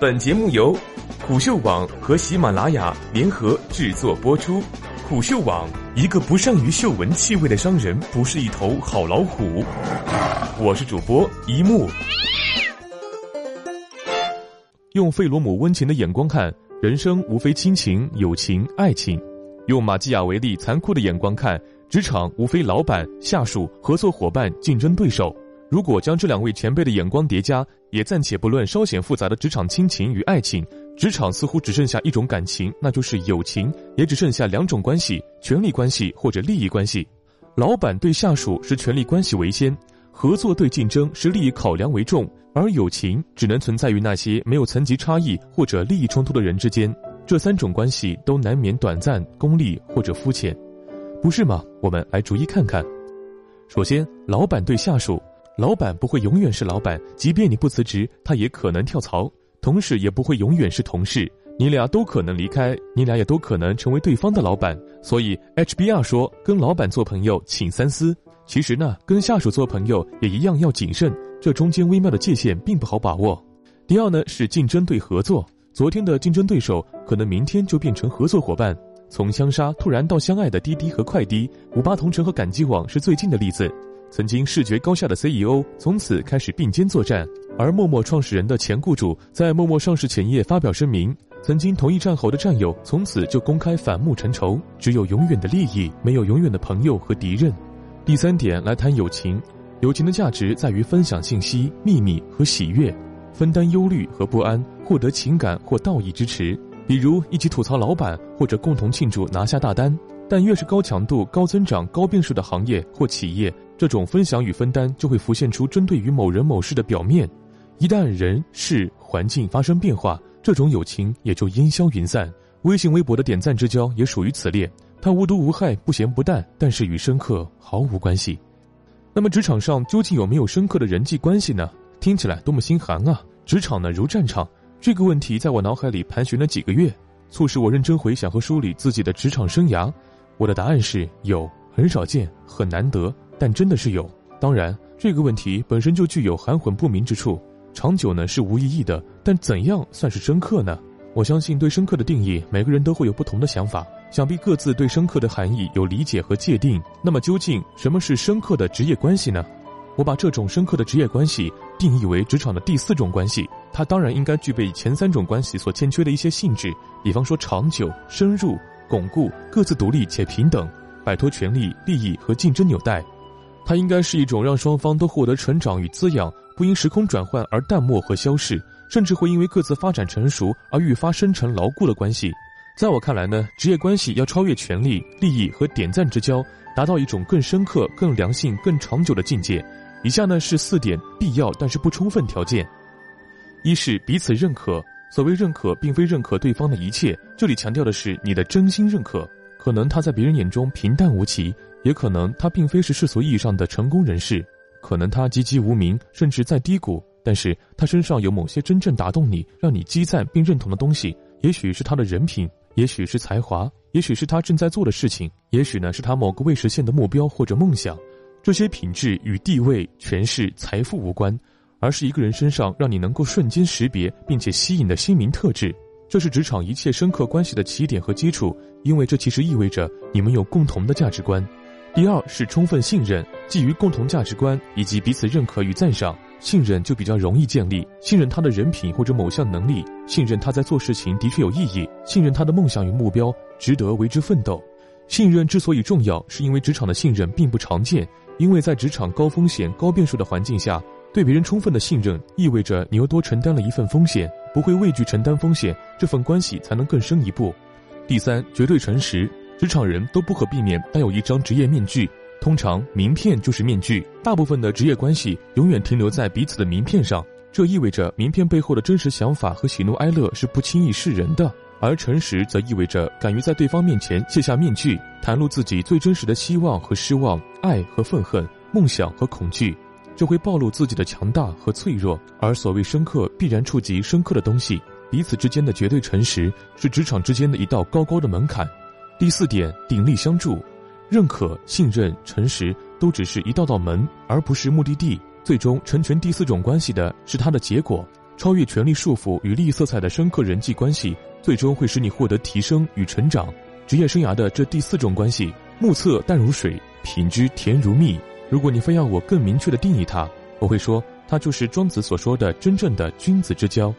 本节目由虎嗅网和喜马拉雅联合制作播出。虎嗅网：一个不善于嗅闻气味的商人，不是一头好老虎。我是主播一木。用费罗姆温情的眼光看人生，无非亲情、友情、爱情；用马基雅维利残酷的眼光看职场，无非老板、下属、合作伙伴、竞争对手。如果将这两位前辈的眼光叠加，也暂且不论稍显复杂的职场亲情与爱情，职场似乎只剩下一种感情，那就是友情；也只剩下两种关系：权力关系或者利益关系。老板对下属是权力关系为先，合作对竞争是利益考量为重，而友情只能存在于那些没有层级差异或者利益冲突的人之间。这三种关系都难免短暂、功利或者肤浅，不是吗？我们来逐一看看。首先，老板对下属。老板不会永远是老板，即便你不辞职，他也可能跳槽；同事也不会永远是同事，你俩都可能离开，你俩也都可能成为对方的老板。所以，HBR 说，跟老板做朋友，请三思。其实呢，跟下属做朋友也一样要谨慎，这中间微妙的界限并不好把握。第二呢，是竞争对合作。昨天的竞争对手，可能明天就变成合作伙伴。从相杀突然到相爱的滴滴和快滴，五八同城和赶集网是最近的例子。曾经视觉高下的 CEO 从此开始并肩作战，而陌陌创始人的前雇主在陌陌上市前夜发表声明：曾经同一战壕的战友从此就公开反目成仇，只有永远的利益，没有永远的朋友和敌人。第三点来谈友情，友情的价值在于分享信息、秘密和喜悦，分担忧虑和不安，获得情感或道义支持，比如一起吐槽老板，或者共同庆祝拿下大单。但越是高强度、高增长、高变数的行业或企业，这种分享与分担就会浮现出针对于某人某事的表面。一旦人事环境发生变化，这种友情也就烟消云散。微信、微博的点赞之交也属于此列，它无毒无害、不咸不淡，但是与深刻毫无关系。那么职场上究竟有没有深刻的人际关系呢？听起来多么心寒啊！职场呢如战场，这个问题在我脑海里盘旋了几个月，促使我认真回想和梳理自己的职场生涯。我的答案是有，很少见，很难得，但真的是有。当然，这个问题本身就具有含混不明之处。长久呢是无意义的，但怎样算是深刻呢？我相信对深刻的定义，每个人都会有不同的想法。想必各自对深刻的含义有理解和界定。那么，究竟什么是深刻的职业关系呢？我把这种深刻的职业关系定义为职场的第四种关系。它当然应该具备前三种关系所欠缺的一些性质，比方说长久、深入。巩固各自独立且平等，摆脱权力、利益和竞争纽带，它应该是一种让双方都获得成长与滋养，不因时空转换而淡漠和消逝，甚至会因为各自发展成熟而愈发深沉牢固的关系。在我看来呢，职业关系要超越权力、利益和点赞之交，达到一种更深刻、更良性、更长久的境界。以下呢是四点必要但是不充分条件：一是彼此认可。所谓认可，并非认可对方的一切，这里强调的是你的真心认可。可能他在别人眼中平淡无奇，也可能他并非是世俗意义上的成功人士，可能他籍籍无名，甚至在低谷。但是他身上有某些真正打动你、让你积赞并认同的东西，也许是他的人品，也许是才华，也许是他正在做的事情，也许呢是他某个未实现的目标或者梦想。这些品质与地位、权势、财富无关。而是一个人身上让你能够瞬间识别并且吸引的心灵特质，这是职场一切深刻关系的起点和基础，因为这其实意味着你们有共同的价值观。第二是充分信任，基于共同价值观以及彼此认可与赞赏，信任就比较容易建立。信任他的人品或者某项能力，信任他在做事情的确有意义，信任他的梦想与目标值得为之奋斗。信任之所以重要，是因为职场的信任并不常见，因为在职场高风险、高变数的环境下。对别人充分的信任，意味着你又多承担了一份风险，不会畏惧承担风险，这份关系才能更深一步。第三，绝对诚实，职场人都不可避免带有一张职业面具，通常名片就是面具。大部分的职业关系永远停留在彼此的名片上，这意味着名片背后的真实想法和喜怒哀乐是不轻易示人的，而诚实则意味着敢于在对方面前卸下面具，袒露自己最真实的希望和失望、爱和愤恨、梦想和恐惧。这会暴露自己的强大和脆弱，而所谓深刻，必然触及深刻的东西。彼此之间的绝对诚实，是职场之间的一道高高的门槛。第四点，鼎力相助，认可、信任、诚实，都只是一道道门，而不是目的地。最终成全第四种关系的是它的结果。超越权力束缚与利益色彩的深刻人际关系，最终会使你获得提升与成长。职业生涯的这第四种关系，目测淡如水，品质甜如蜜。如果你非要我更明确的定义它，我会说，它就是庄子所说的真正的君子之交。